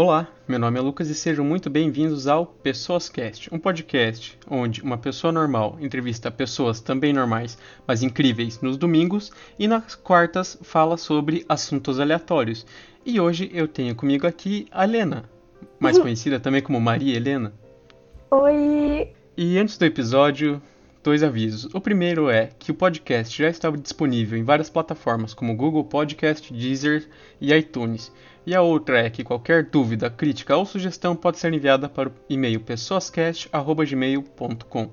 Olá, meu nome é Lucas e sejam muito bem-vindos ao Pessoas Cast, um podcast onde uma pessoa normal entrevista pessoas também normais, mas incríveis nos domingos e nas quartas fala sobre assuntos aleatórios. E hoje eu tenho comigo aqui a Helena, mais uhum. conhecida também como Maria Helena. Oi! E antes do episódio, dois avisos. O primeiro é que o podcast já estava disponível em várias plataformas como Google Podcast, Deezer e iTunes. E a outra é que qualquer dúvida, crítica ou sugestão pode ser enviada para o e-mail pessoascast.gmail.com.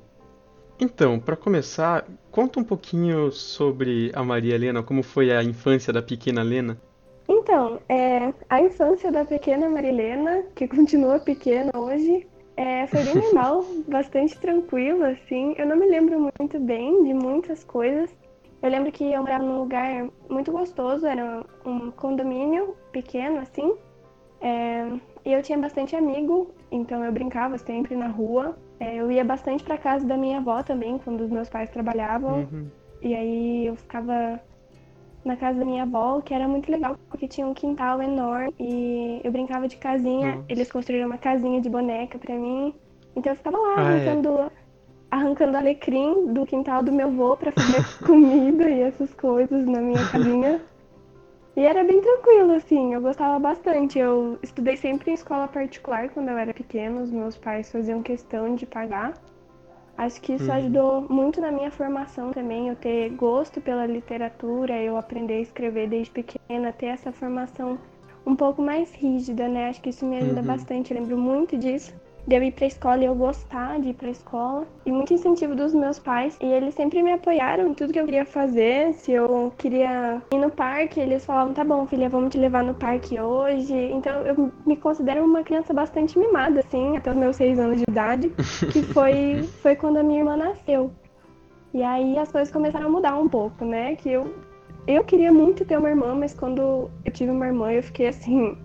Então, para começar, conta um pouquinho sobre a Maria Helena, como foi a infância da pequena Helena. Então, é, a infância da pequena Maria Helena, que continua pequena hoje, é, foi bem normal, bastante tranquila, assim. Eu não me lembro muito bem de muitas coisas, eu lembro que eu morava num lugar muito gostoso, era um condomínio pequeno, assim. É, e eu tinha bastante amigo, então eu brincava sempre na rua. É, eu ia bastante para casa da minha avó também, quando os meus pais trabalhavam. Uhum. E aí eu ficava na casa da minha avó, que era muito legal, porque tinha um quintal enorme e eu brincava de casinha. Uhum. Eles construíram uma casinha de boneca para mim. Então eu ficava lá ah, é. brincando. É arrancando alecrim do quintal do meu avô para fazer comida e essas coisas na minha casinha. E era bem tranquilo, assim, eu gostava bastante. Eu estudei sempre em escola particular quando eu era pequena, os meus pais faziam questão de pagar. Acho que isso uhum. ajudou muito na minha formação também, eu ter gosto pela literatura, eu aprender a escrever desde pequena, ter essa formação um pouco mais rígida, né? Acho que isso me ajuda uhum. bastante, eu lembro muito disso de eu ir pra escola e eu gostar de ir pra escola. E muito incentivo dos meus pais. E eles sempre me apoiaram em tudo que eu queria fazer. Se eu queria ir no parque, eles falavam: tá bom, filha, vamos te levar no parque hoje. Então eu me considero uma criança bastante mimada, assim, até os meus seis anos de idade. que foi, foi quando a minha irmã nasceu. E aí as coisas começaram a mudar um pouco, né? Que eu, eu queria muito ter uma irmã, mas quando eu tive uma irmã, eu fiquei assim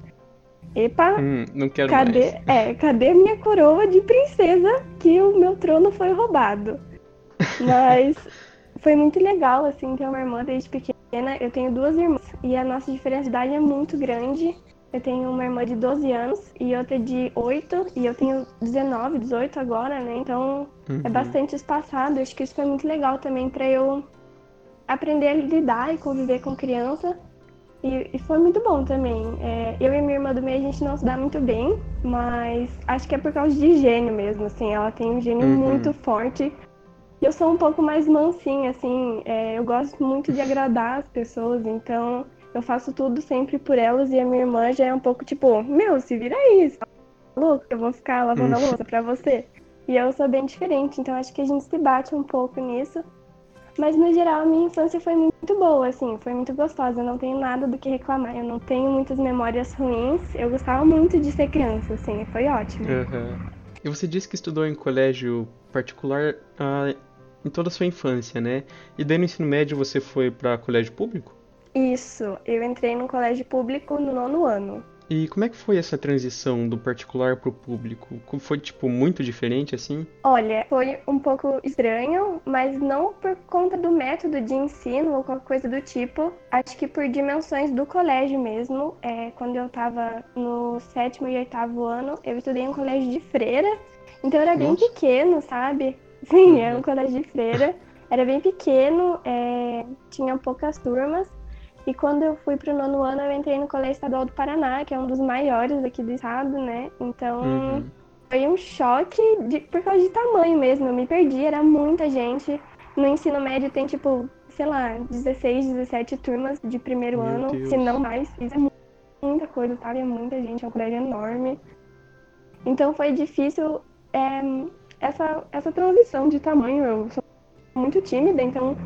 Epa, hum, não quero cadê, mais. É, cadê minha coroa de princesa que o meu trono foi roubado? Mas foi muito legal, assim, ter uma irmã desde pequena. Eu tenho duas irmãs e a nossa diferença de idade é muito grande. Eu tenho uma irmã de 12 anos e outra de 8, e eu tenho 19, 18 agora, né? Então é uhum. é bastante espaçado. Acho que isso foi muito legal também para eu aprender a lidar e conviver com criança e, e, foi muito bom também. É, eu e minha irmã do meio a gente não se dá muito bem, mas acho que é por causa de gênio mesmo, assim. Ela tem um gênio uhum. muito forte. E eu sou um pouco mais mansinha, assim. É, eu gosto muito de agradar as pessoas, então eu faço tudo sempre por elas. E a minha irmã já é um pouco tipo: Meu, se vira isso. Louco, eu vou ficar lavando a uhum. louça pra você. E eu sou bem diferente, então acho que a gente se bate um pouco nisso. Mas no geral, a minha infância foi muito boa, assim, foi muito gostosa. Eu não tenho nada do que reclamar. Eu não tenho muitas memórias ruins. Eu gostava muito de ser criança, assim, foi ótimo. Uhum. E você disse que estudou em colégio particular ah, em toda a sua infância, né? E daí no ensino médio você foi para colégio público? Isso, eu entrei no colégio público no nono ano. E como é que foi essa transição do particular pro público? Foi, tipo, muito diferente, assim? Olha, foi um pouco estranho, mas não por conta do método de ensino ou qualquer coisa do tipo. Acho que por dimensões do colégio mesmo. É, quando eu tava no sétimo e oitavo ano, eu estudei em um colégio de freira. Então era bem Nossa. pequeno, sabe? Sim, uhum. era um colégio de freira. Era bem pequeno, é, tinha poucas turmas. E quando eu fui para o nono ano, eu entrei no Colégio Estadual do Paraná, que é um dos maiores aqui do estado, né? Então, uhum. foi um choque de, por causa de tamanho mesmo. Eu me perdi, era muita gente. No ensino médio tem, tipo, sei lá, 16, 17 turmas de primeiro Meu ano, Deus. se não mais. Isso é muita coisa, sabe? É muita gente, é um colégio enorme. Então, foi difícil é, essa, essa transição de tamanho. Eu sou muito tímida, então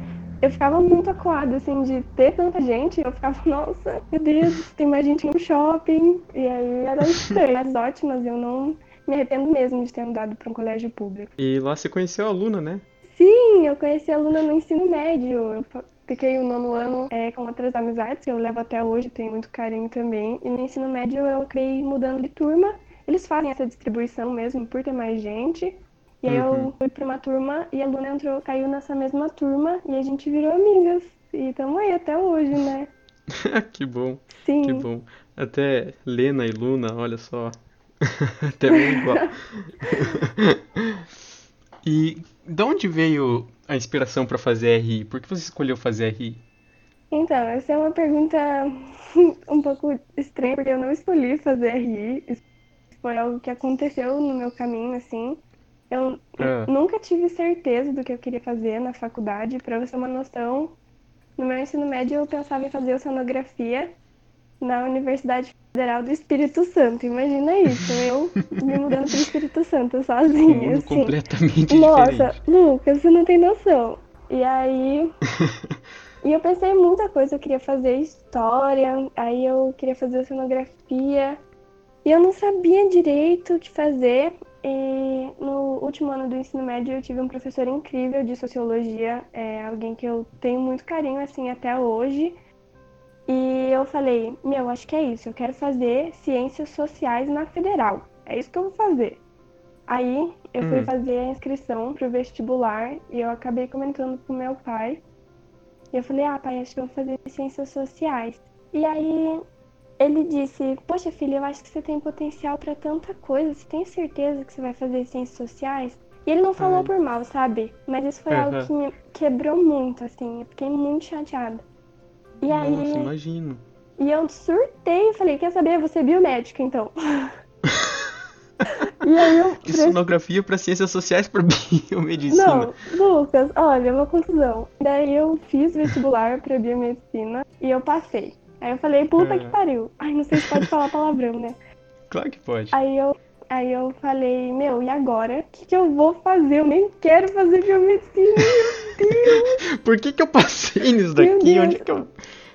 eu ficava muito acuada, assim, de ter tanta gente. Eu ficava, nossa, meu Deus, tem mais gente no shopping. E aí era estranho, mas ótimas. Eu não me arrependo mesmo de ter andado para um colégio público. E lá você conheceu a Luna, né? Sim, eu conheci a Luna no ensino médio. Eu fiquei o nono ano é, com outras amizades que eu levo até hoje, tenho muito carinho também. E no ensino médio eu acabei mudando de turma. Eles fazem essa distribuição mesmo por ter mais gente. E aí uhum. eu fui pra uma turma e a Luna entrou, caiu nessa mesma turma e a gente virou amigas. E estamos aí até hoje, né? que bom. Sim. Que bom. Até Lena e Luna, olha só. Até bem igual. e de onde veio a inspiração para fazer RI? Por que você escolheu fazer RI? Então, essa é uma pergunta um pouco estranha, porque eu não escolhi fazer RI. Isso foi algo que aconteceu no meu caminho, assim. Eu é. nunca tive certeza do que eu queria fazer na faculdade. Para você ter uma noção, no meu ensino médio eu pensava em fazer oceanografia na Universidade Federal do Espírito Santo. Imagina isso, eu me mudando para o Espírito Santo sozinha. Um assim. completamente Nossa, diferente. Lucas, você não tem noção. E aí. e eu pensei em muita coisa. Eu queria fazer história, aí eu queria fazer oceanografia. E eu não sabia direito o que fazer. E no último ano do ensino médio eu tive um professor incrível de sociologia, é alguém que eu tenho muito carinho assim até hoje. E eu falei, meu, acho que é isso, eu quero fazer ciências sociais na federal. É isso que eu vou fazer. Aí eu hum. fui fazer a inscrição pro vestibular e eu acabei comentando com meu pai. E eu falei, ah, pai, acho que eu vou fazer ciências sociais. E aí ele disse, poxa filha, eu acho que você tem potencial para tanta coisa, você tem certeza que você vai fazer ciências sociais? E ele não falou Ai. por mal, sabe? Mas isso foi uhum. algo que me quebrou muito, assim, eu fiquei muito chateada. E Nossa, aí. imagino. E eu surtei e falei, quer saber? Você é biomédica, então. e aí eu. Que sonografia para ciências sociais para biomedicina. Não, Lucas, olha, uma conclusão. Daí eu fiz vestibular para biomedicina e eu passei. Aí eu falei, puta é. que pariu. Ai, não sei se pode falar palavrão, né? Claro que pode. Aí eu, aí eu falei, meu, e agora? O que, que eu vou fazer? Eu nem quero fazer biomedicina, meu Deus! Por que, que eu passei nisso daqui? Onde que eu.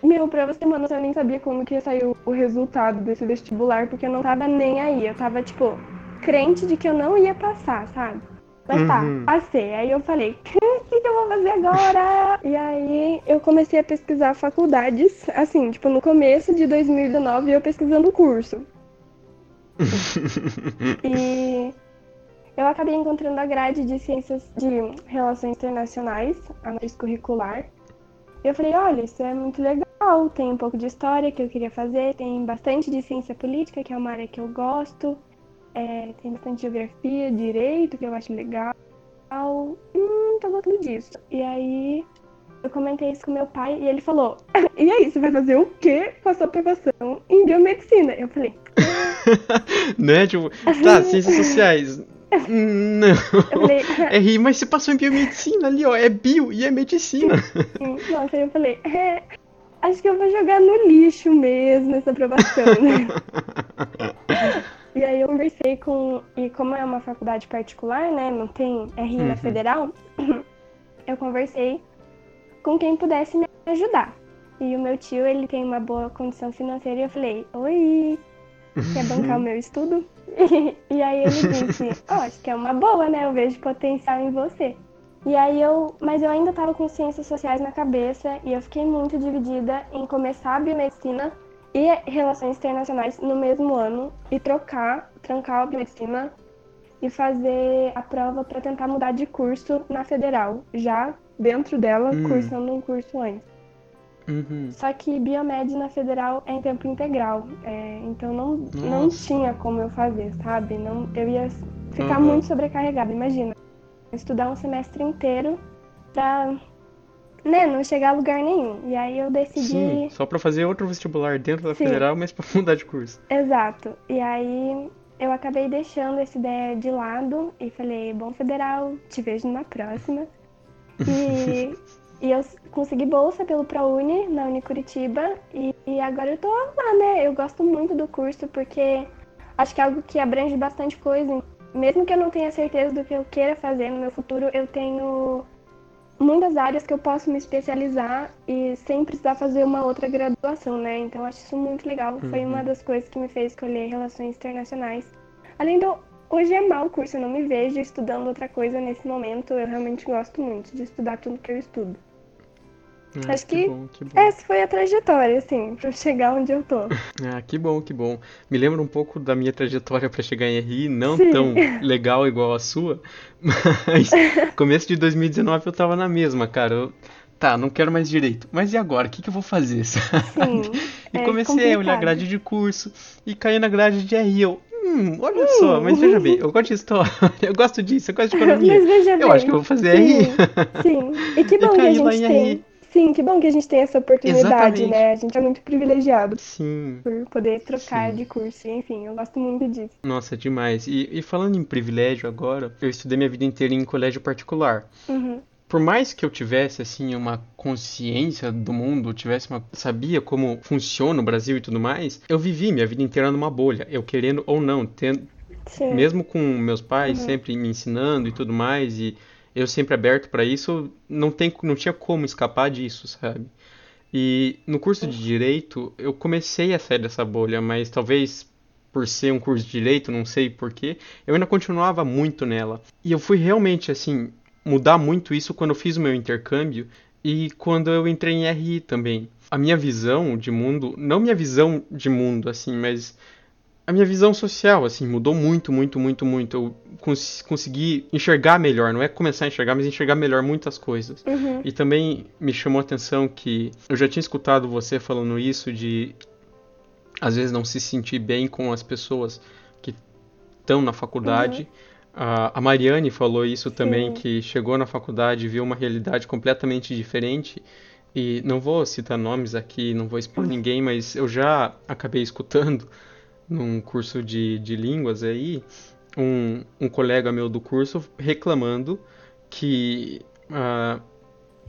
Meu, pra você, mano, eu nem sabia como que ia sair o resultado desse vestibular, porque eu não tava nem aí. Eu tava, tipo, crente de que eu não ia passar, sabe? Mas tá, uhum. passei. Aí eu falei, o que, que eu vou fazer agora? E aí eu comecei a pesquisar faculdades, assim, tipo, no começo de 2019 eu pesquisando curso. e eu acabei encontrando a grade de ciências de relações internacionais, a mais curricular. E eu falei, olha, isso é muito legal, tem um pouco de história que eu queria fazer, tem bastante de ciência política, que é uma área que eu gosto, é, tem bastante geografia, direito, que eu acho legal. Hum, tô gostando disso. E aí eu comentei isso com meu pai e ele falou: E aí, você vai fazer o quê com a sua aprovação em biomedicina? Eu falei: Né? Tipo, tá, ciências sociais. Não. Falei, é rir, mas você passou em biomedicina ali, ó. É bio e é medicina. Nossa, aí eu falei: é, Acho que eu vou jogar no lixo mesmo essa aprovação, né? E aí eu conversei com. E como é uma faculdade particular, né? Não tem RI uhum. na federal, eu conversei com quem pudesse me ajudar. E o meu tio, ele tem uma boa condição financeira e eu falei, oi, quer bancar o meu estudo? e aí ele disse, ó, oh, acho que é uma boa, né? Eu vejo potencial em você. E aí eu, mas eu ainda tava com ciências sociais na cabeça e eu fiquei muito dividida em começar a biomedicina e Relações Internacionais no mesmo ano e trocar, trancar a biomedicina e fazer a prova para tentar mudar de curso na federal, já dentro dela, hum. cursando um curso antes. Uhum. Só que biomed na federal é em tempo integral, é, então não, não tinha como eu fazer, sabe? Não, eu ia ficar uhum. muito sobrecarregada. Imagina, estudar um semestre inteiro para né, não chegar a lugar nenhum. E aí eu decidi. Sim, só para fazer outro vestibular dentro da Sim. federal, mas para mudar de curso. Exato. E aí eu acabei deixando essa ideia de lado e falei, bom federal, te vejo numa próxima. E, e eu consegui bolsa pelo ProUni na Unicuritiba e, e agora eu tô lá, né? Eu gosto muito do curso porque acho que é algo que abrange bastante coisa. Mesmo que eu não tenha certeza do que eu queira fazer no meu futuro, eu tenho muitas áreas que eu posso me especializar e sem precisar fazer uma outra graduação, né? Então acho isso muito legal. Uhum. Foi uma das coisas que me fez escolher relações internacionais. Além do hoje é mal o curso, eu não me vejo estudando outra coisa nesse momento. Eu realmente gosto muito de estudar tudo que eu estudo. Ah, Acho que, que, bom, que bom. essa foi a trajetória, assim, pra chegar onde eu tô. Ah, que bom, que bom. Me lembra um pouco da minha trajetória para chegar em RI, não Sim. tão legal igual a sua, mas começo de 2019 eu tava na mesma, cara. Eu, tá, não quero mais direito. Mas e agora? O que, que eu vou fazer? Sabe? Sim. E É comecei a complicado. olhar grade de curso e caí na grade de RI. Eu, hum, olha só, mas veja bem, eu gosto de história, eu gosto disso, eu gosto de economia. Mas veja bem. Eu acho que eu vou fazer RI. Sim, sim. E que E bom que a gente em tem. RI. Sim, que bom que a gente tem essa oportunidade, Exatamente. né? A gente é muito privilegiado Sim. por poder trocar Sim. de curso. Enfim, eu gosto muito disso. Nossa, demais. E, e falando em privilégio agora, eu estudei minha vida inteira em colégio particular. Uhum. Por mais que eu tivesse assim uma consciência do mundo, tivesse uma sabia como funciona o Brasil e tudo mais, eu vivi minha vida inteira numa bolha, eu querendo ou não, tendo, Sim. mesmo com meus pais Uhum. sempre me ensinando e tudo mais e eu sempre aberto para isso, não tem não tinha como escapar disso, sabe? E no curso de direito, eu comecei a sair dessa bolha, mas talvez por ser um curso de direito, não sei porquê, eu ainda continuava muito nela. E eu fui realmente, assim, mudar muito isso quando eu fiz o meu intercâmbio e quando eu entrei em RI também. A minha visão de mundo, não minha visão de mundo, assim, mas a minha visão social, assim, mudou muito, muito, muito, muito. Eu cons consegui enxergar melhor, não é começar a enxergar, mas enxergar melhor muitas coisas. Uhum. E também me chamou a atenção que eu já tinha escutado você falando isso de às vezes não se sentir bem com as pessoas que estão na faculdade. A a Mariane falou isso também, Sim. que chegou na faculdade e viu uma realidade completamente diferente. E não vou citar nomes aqui, não vou expor ninguém, mas eu já acabei escutando num curso de, de línguas aí, um, um colega meu do curso reclamando que ah,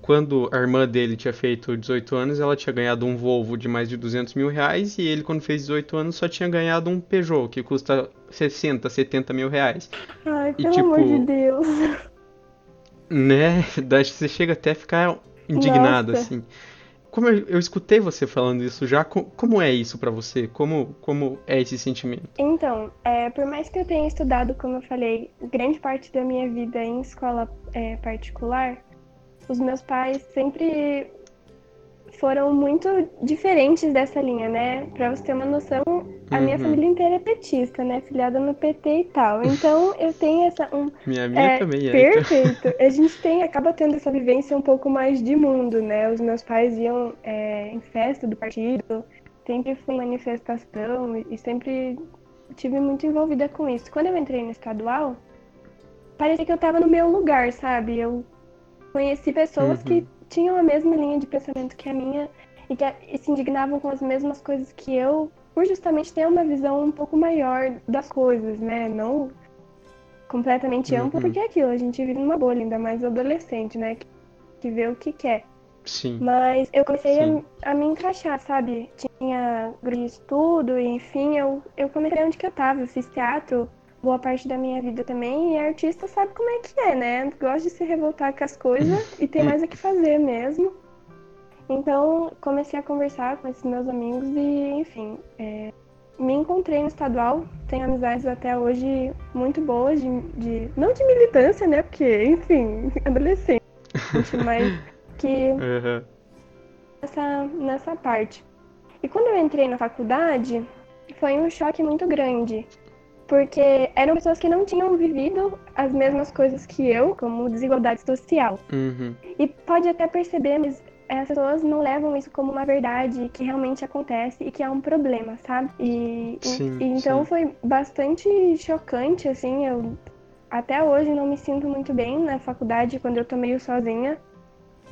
quando a irmã dele tinha feito 18 anos, ela tinha ganhado um Volvo de mais de 200 mil reais e ele, quando fez 18 anos, só tinha ganhado um Peugeot que custa 60, 70 mil reais. Ai, E, pelo tipo, amor de Deus. Né? Daí você chega até a ficar indignado, Nossa. assim. Como eu, eu escutei você falando isso já, co- como é isso pra você? Como, como é esse sentimento? Então, é, por mais que eu tenha estudado, como eu falei, grande parte da minha vida em escola é, particular, os meus pais sempre foram muito diferentes dessa linha, né? Pra você ter uma noção, a minha Uhum. família inteira é petista, né? Filiada no PT e tal. Então, eu tenho essa um, Minha minha É, também é. perfeito. A gente tem, acaba tendo essa vivência um pouco mais de mundo, né? Os meus pais iam é, em festa do partido, sempre fui em manifestação e, sempre tive muito envolvida com isso. Quando eu entrei no estadual, parecia que eu tava no meu lugar, sabe? Eu conheci pessoas Uhum. que tinham a mesma linha de pensamento que a minha e que e se indignavam com as mesmas coisas que eu, por justamente ter uma visão um pouco maior das coisas, né? Não completamente ampla, Uhum. porque é aquilo, a gente vive numa bolha, ainda mais adolescente, né? Que, que vê o que quer. Sim. Mas eu comecei a, a me encaixar, sabe? Tinha grupo de estudo, e enfim, eu, eu comecei onde que eu tava. Eu fiz teatro boa parte da minha vida também, e artista sabe como é que é, né? Gosta de se revoltar com as coisas e tem mais o que fazer mesmo. Então, comecei a conversar com esses meus amigos e, enfim, é, me encontrei no estadual. Tenho amizades até hoje muito boas, de, de- não de militância, né? Porque, enfim, adolescente, mas que Aham. nessa, nessa parte. E quando eu entrei na faculdade, foi um choque muito grande. Porque eram pessoas que não tinham vivido as mesmas coisas que eu, como desigualdade social. Uhum. E pode até perceber, mas as pessoas não levam isso como uma verdade que realmente acontece e que é um problema, sabe? E, Sim, e então sim. foi bastante chocante, assim, eu até hoje não me sinto muito bem na faculdade quando eu tô meio sozinha.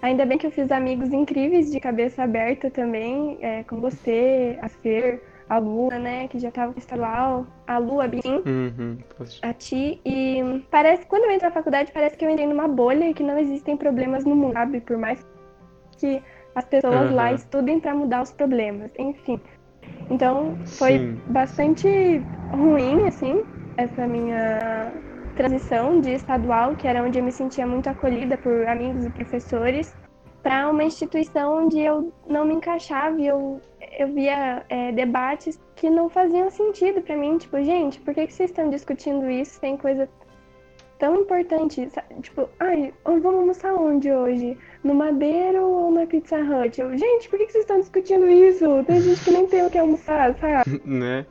Ainda bem que eu fiz amigos incríveis de cabeça aberta também, é, com você, a Fer, a Lua, né, que já tava no estadual, a Lua, a Bim, Uhum. A ti e parece quando eu entro na faculdade parece que eu entrei numa bolha e que não existem problemas no mundo, sabe? Por mais que as pessoas lá Aham. estudem pra mudar os problemas, enfim. Então foi Sim. bastante ruim assim essa minha transição de estadual, que era onde eu me sentia muito acolhida por amigos e professores, para uma instituição onde eu não me encaixava e eu, eu via é, debates que não faziam sentido para mim. Tipo, gente, por que, que vocês estão discutindo isso? Tem coisa tão importante. sa- Tipo, ai, vamos almoçar onde hoje? No Madeiro ou na Pizza Hut? Eu, gente, por que, que vocês estão discutindo isso? Tem gente que nem tem o que almoçar, Né?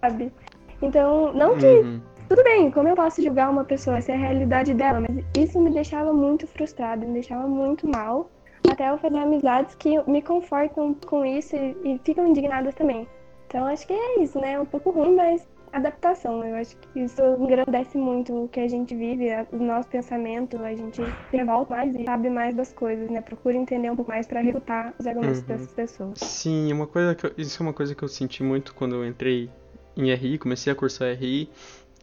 sabe? Então, não que Uhum. tudo bem, como eu posso julgar uma pessoa, essa é a realidade dela, mas isso me deixava muito frustrada, me deixava muito mal. Até eu fazer amizades que me confortam com isso e, e ficam indignadas também. Então acho que é isso, né? É um pouco ruim, mas adaptação. Eu acho que isso engrandece muito o que a gente vive, o nosso pensamento, a gente revolta mais e sabe mais das coisas, né? Procura entender um pouco mais para refutar os argumentos uhum. dessas pessoas. Sim, é uma coisa que eu, isso é uma coisa que eu senti muito quando eu entrei em RI, comecei a cursar RI,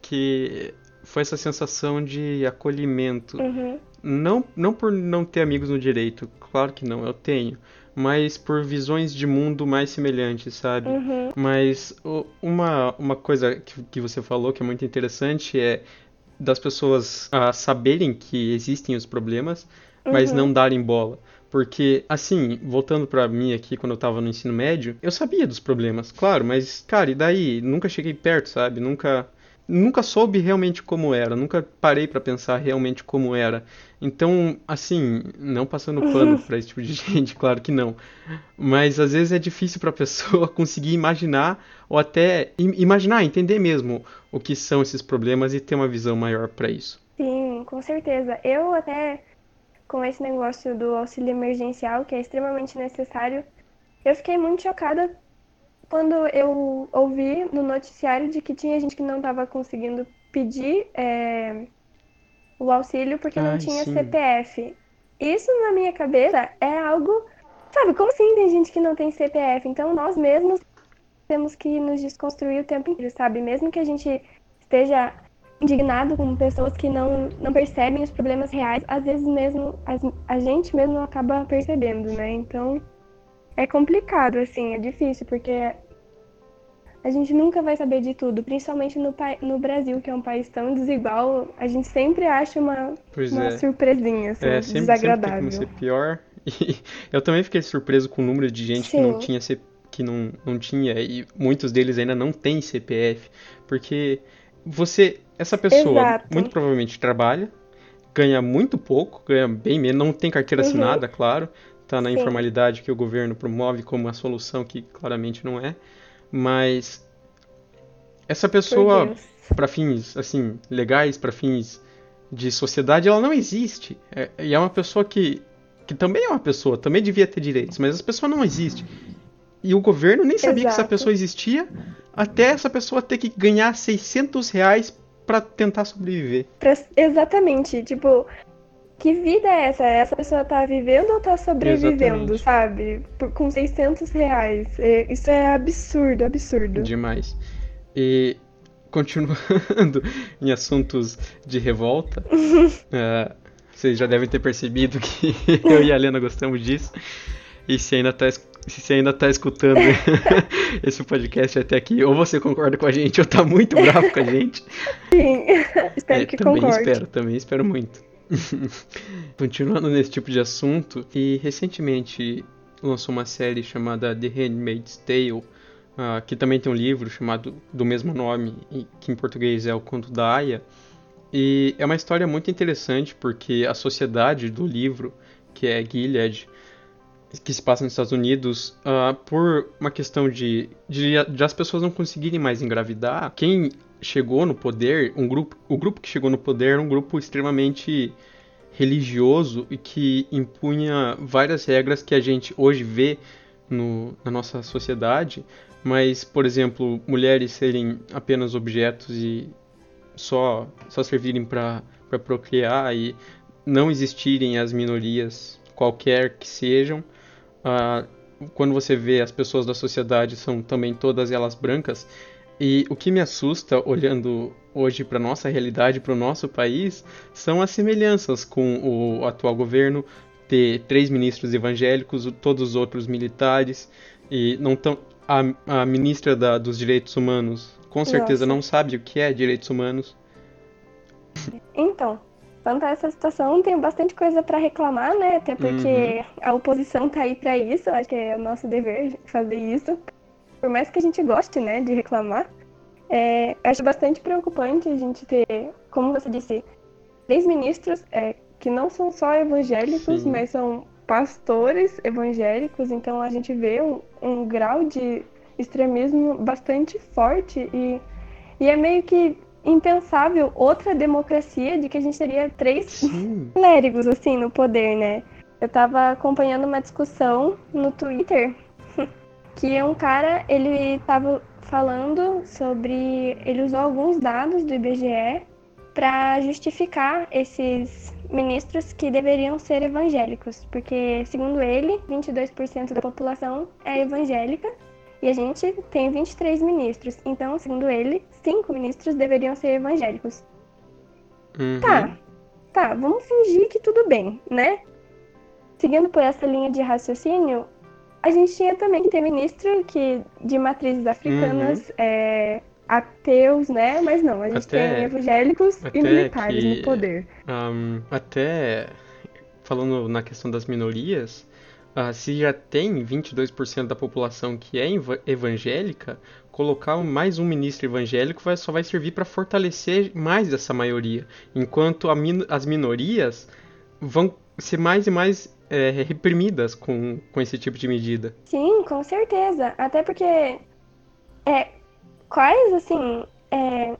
que foi essa sensação de acolhimento. Uhum. Não, não por não ter amigos no direito, claro que não, eu tenho mas por visões de mundo mais semelhantes, sabe? Uhum. Mas uma, uma coisa que, que você falou que é muito interessante é das pessoas a saberem que existem os problemas, mas uhum. não darem bola. Porque, assim, voltando para mim aqui, quando eu tava no ensino médio, eu sabia dos problemas, claro, mas, cara, e daí? Nunca cheguei perto, sabe? Nunca nunca soube realmente como era, nunca parei para pensar realmente como era. Então, assim, não passando pano para esse tipo de gente, claro que não. Mas às vezes é difícil para a pessoa conseguir imaginar ou até imaginar, entender mesmo o que são esses problemas e ter uma visão maior para isso. Sim, com certeza. Eu até com esse negócio do auxílio emergencial, que é extremamente necessário, eu fiquei muito chocada quando eu ouvi no noticiário de que tinha gente que não estava conseguindo pedir é, o auxílio porque não tinha sim. CPF. Isso na minha cabeça é algo. Sabe, como assim tem gente que não tem CPF? Então nós mesmos temos que nos desconstruir o tempo inteiro, sabe? Mesmo que a gente esteja indignado com pessoas que não, não percebem os problemas reais, às vezes mesmo a, a gente mesmo acaba percebendo, né? Então é complicado, assim, é difícil, porque a gente nunca vai saber de tudo, principalmente no, no Brasil, que é um país tão desigual, a gente sempre acha uma, uma é. surpresinha, assim, é, sempre, desagradável. Sempre tem pior. E eu também fiquei surpreso com o número de gente Sim. que não tinha que não, não tinha, e muitos deles ainda não têm CPF, porque você, essa pessoa, Exato. muito provavelmente trabalha, ganha muito pouco, ganha bem menos, não tem carteira uhum. assinada, claro, tá na Sim. informalidade que o governo promove como a solução que claramente não é, mas essa pessoa para fins assim legais, para fins de sociedade, ela não existe. É, e é uma pessoa que que também é uma pessoa, também devia ter direitos, mas essa pessoa não existe. E o governo nem sabia Exato. que essa pessoa existia, até essa pessoa ter que ganhar 600 reais para tentar sobreviver. Exatamente, tipo, que vida é essa? Essa pessoa tá vivendo ou tá sobrevivendo, Exatamente. sabe? Por, com 600 reais. É, isso é absurdo, absurdo. Demais. E continuando em assuntos de revolta, uh, vocês já devem ter percebido que eu e a Helena gostamos disso. E se ainda tá, se ainda tá escutando esse podcast até aqui, ou você concorda com a gente, ou tá muito bravo com a gente. Sim, espero é, que também concorde. Espero, também espero muito. Continuando nesse tipo de assunto, e recentemente lançou uma série chamada The Handmaid's Tale, uh, que também tem um livro chamado do mesmo nome, que em português é O Conto da Aya. E é uma história muito interessante porque a sociedade do livro, que é Gilead, que se passa nos Estados Unidos, uh, por uma questão de, de, de, as pessoas não conseguirem mais engravidar, quem chegou no poder, um grupo, o grupo que chegou no poder era um grupo extremamente religioso e que impunha várias regras que a gente hoje vê no, na nossa sociedade, mas, por exemplo, mulheres serem apenas objetos e só, só servirem para procriar e não existirem as minorias, qualquer que sejam. Uh, quando você vê as pessoas da sociedade são também todas elas brancas, e o que me assusta, olhando hoje para nossa realidade, para o nosso país, são as semelhanças com o atual governo, ter três ministros evangélicos, todos os outros militares, e não tão a, a ministra da, dos Direitos Humanos com certeza nossa. não sabe o que é direitos humanos. Então, quanto a essa situação, tem bastante coisa para reclamar, né? Até porque uhum. a oposição tá aí para isso, acho que é o nosso dever fazer isso por mais que a gente goste, né, de reclamar, é, acho bastante preocupante a gente ter, como você disse, três ministros é, que não são só evangélicos, Sim. mas são pastores evangélicos, então a gente vê um, um grau de extremismo bastante forte e, e é meio que impensável outra democracia de que a gente teria três clérigos assim no poder, né? eu tava acompanhando uma discussão no Twitter que um cara, ele tava falando sobre. Ele usou alguns dados do IBGE para justificar esses ministros que deveriam ser evangélicos, porque, segundo ele, 22% da população é evangélica e a gente tem 23 ministros. Então, segundo ele, cinco ministros deveriam ser evangélicos. Uhum. Tá, tá, vamos fingir que tudo bem, né? Seguindo por essa linha de raciocínio, a gente tinha também que ter ministro que, de matrizes africanas, Uhum. é, ateus, né? Mas não, a gente Até- tem evangélicos e militares que- no poder. Ahn, até falando na questão das minorias, ah, se já tem 22% da população que é eva- evangélica, colocar mais um ministro evangélico vai- só vai servir para fortalecer mais essa maioria, enquanto a min- as minorias vão ser mais e mais eh, reprimidas com, com esse tipo de medida. Sim, com certeza. Até porque é, quais, assim, é,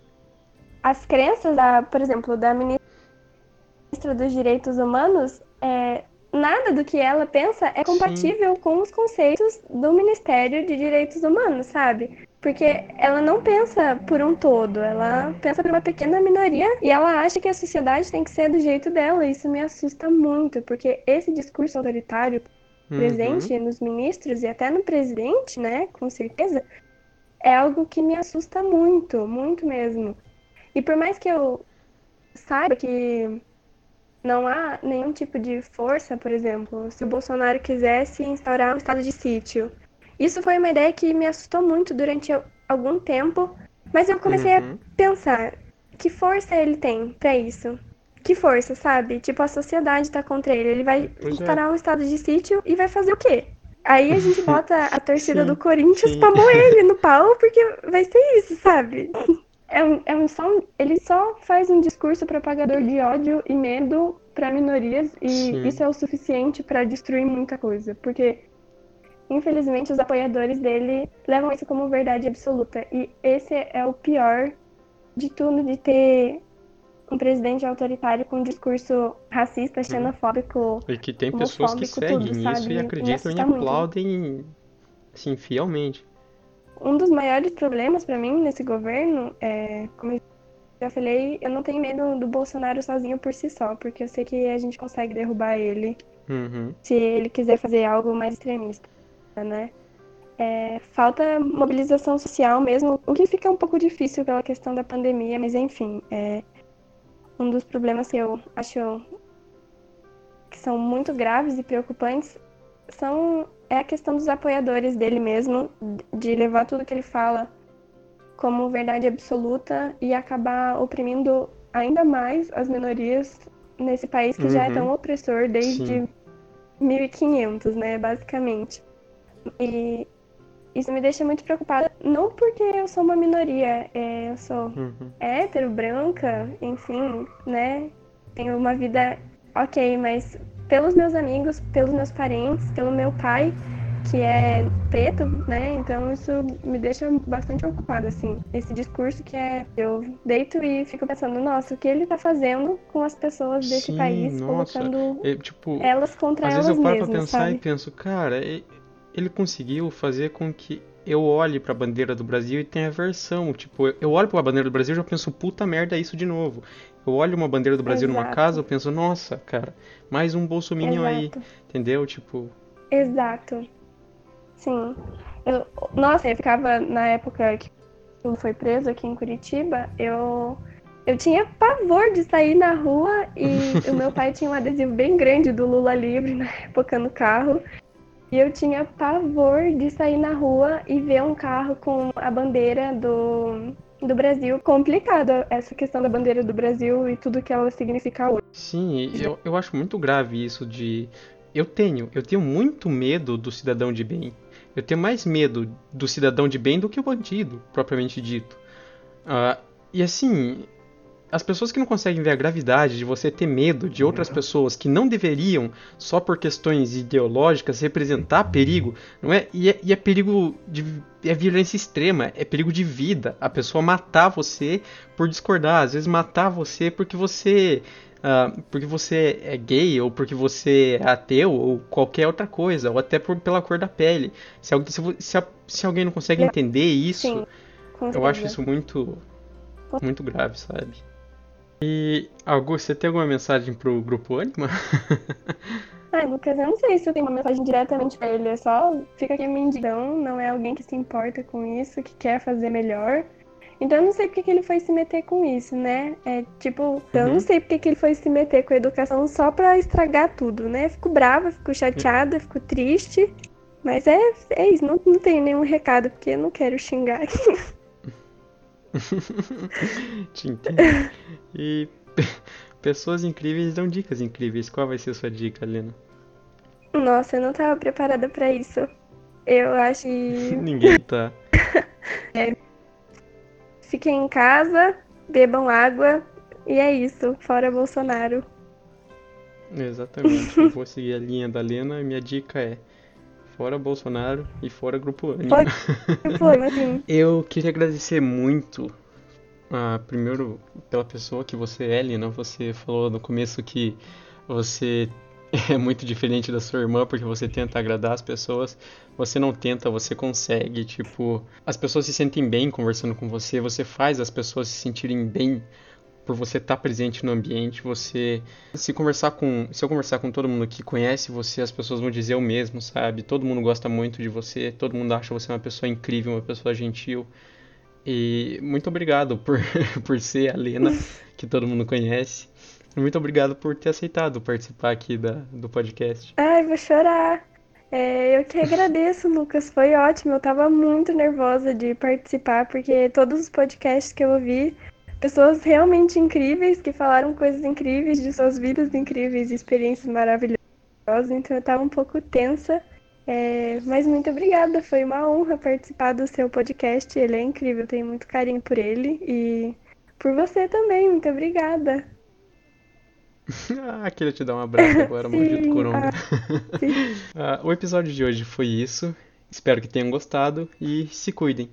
as crenças da, por exemplo, da ministra dos Direitos Humanos, é, nada do que ela pensa é compatível com os conceitos do Ministério de Direitos Humanos, sabe? Porque ela não pensa por um todo, ela pensa por uma pequena minoria e ela acha que a sociedade tem que ser do jeito dela. Isso me assusta muito, porque esse discurso autoritário Uhum. presente nos ministros e até no presidente, né, com certeza, é algo que me assusta muito, muito mesmo. E por mais que eu saiba que não há nenhum tipo de força, por exemplo, se o Bolsonaro quisesse instaurar um estado de sítio, isso foi uma ideia que me assustou muito durante algum tempo, mas eu comecei a Uhum. pensar que força ele tem pra isso. Que força, sabe? Tipo, a sociedade tá contra ele. Ele vai Pois é. instaurar um estado de sítio e vai fazer o quê? Aí a gente bota a torcida Sim, do Corinthians sim. pra moer ele no pau, porque vai ser isso, sabe? É um, é um só, ele só faz um discurso propagador de ódio e medo pra minorias e Sim. isso é o suficiente pra destruir muita coisa, porque infelizmente os apoiadores dele levam isso como verdade absoluta e esse é o pior de tudo de ter um presidente autoritário com um discurso racista, xenofóbico. E que tem pessoas que seguem tudo, isso sabe? e acreditam e aplaudem assim, fielmente. Um dos maiores problemas pra mim nesse governo é, como eu já falei, eu não tenho medo do Bolsonaro sozinho por si só, porque eu sei que a gente consegue derrubar ele Uhum. se ele quiser fazer algo mais extremista, né? É, falta mobilização social mesmo, o que fica um pouco difícil pela questão da pandemia, mas enfim, é um dos problemas que eu acho que são muito graves e preocupantes são é a questão dos apoiadores dele mesmo, de levar tudo que ele fala como verdade absoluta e acabar oprimindo ainda mais as minorias nesse país que já é Uhum. tão opressor desde Sim. 1500, né, basicamente. E isso me deixa muito preocupada, não porque eu sou uma minoria, é, eu sou Uhum. hétero, branca, enfim, né? Tenho uma vida ok, mas pelos meus amigos, pelos meus parentes, pelo meu pai, que é preto, né? Então isso me deixa bastante preocupada, assim. Esse discurso que é. Eu deito e fico pensando, nossa, o que ele tá fazendo com as pessoas desse Sim, país, nossa. colocando É, tipo, elas contra às elas vezes eu paro pra mesmas, pensar sabe? e penso, cara, e- ele conseguiu fazer com que eu olhe pra bandeira do Brasil e tenha aversão. Tipo, eu- olho pra bandeira do Brasil e já penso, puta merda, é isso de novo. Eu olho uma bandeira do Brasil numa Exato. casa, eu penso, nossa, cara, mais um bolsominion aí, entendeu? Tipo, Exato. Sim. Eu, nossa, eu ficava na época que ele foi preso aqui em Curitiba, eu eu tinha pavor de sair na rua e o meu pai tinha um adesivo bem grande do Lula livre na época no carro. E eu tinha pavor de sair na rua e ver um carro com a bandeira do, do Brasil. Complicado essa questão da bandeira do Brasil e tudo que ela significa hoje. sim, eu, eu acho muito grave isso de. Eu tenho, eu tenho muito medo do cidadão de bem. Eu tenho mais medo do cidadão de bem do que o bandido, propriamente dito. Ah, e assim, as pessoas que não conseguem ver a gravidade de você ter medo de outras pessoas que não deveriam, só por questões ideológicas, representar perigo, não é? E é, e é perigo de. É violência extrema, é perigo de vida. A pessoa matar você por discordar, às vezes matar você porque você. Uh, porque você é gay, ou porque você é ateu, ou qualquer outra coisa, ou até por, pela cor da pele. Se, se, se, se alguém não consegue entender isso, Sim, eu acho isso muito, muito grave, sabe? E, Augusto, você tem alguma mensagem pro Grupo Anima? Ai, Lucas, eu não sei se eu tenho uma mensagem diretamente pra ele, é só fica aqui a indignação, não é alguém que se importa com isso, que quer fazer melhor. Então eu não sei porque que ele foi se meter com isso, né? É tipo, uhum. eu não uhum. sei porque que ele foi se meter com a educação só pra estragar tudo, né? Fico brava, fico chateada, fico triste. Mas é, é isso, não, não tenho nenhum recado, porque eu não quero xingar aqui. Te entendo. E pessoas incríveis dão dicas incríveis. Qual vai ser a sua dica, Lena? Nossa, eu não tava preparada para isso. Eu acho que. Ninguém tá. é. Fiquem em casa, bebam água e é isso. Fora Bolsonaro. Exatamente. eu vou seguir a linha da Lena e minha dica é fora Bolsonaro e fora Grupo Anima. Foi, assim. Eu queria agradecer muito, uh, primeiro, pela pessoa que você é, Lina. Você falou no começo que você é muito diferente da sua irmã porque você tenta agradar as pessoas. Você não tenta, você consegue. Tipo, as pessoas se sentem bem conversando com você, você faz as pessoas se sentirem bem por você estar tá presente no ambiente, você se conversar com, se eu conversar com todo mundo que conhece você, as pessoas vão dizer o mesmo, sabe? Todo mundo gosta muito de você, todo mundo acha você uma pessoa incrível, uma pessoa gentil. E muito obrigado por, por ser a Lena, que todo mundo conhece. Muito obrigado por ter aceitado participar aqui da, do podcast. Ai, vou chorar. É, eu que agradeço, Lucas. Foi ótimo. Eu tava muito nervosa de participar, porque todos os podcasts que eu ouvi pessoas realmente incríveis que falaram coisas incríveis de suas vidas incríveis, experiências maravilhosas. Então eu estava um pouco tensa, é, mas muito obrigada. Foi uma honra participar do seu podcast. Ele é incrível, tenho muito carinho por ele e por você também. Muito obrigada. ah, queria te dar um abraço agora, maldito corona. Ah, ah, o episódio de hoje foi isso. Espero que tenham gostado e se cuidem.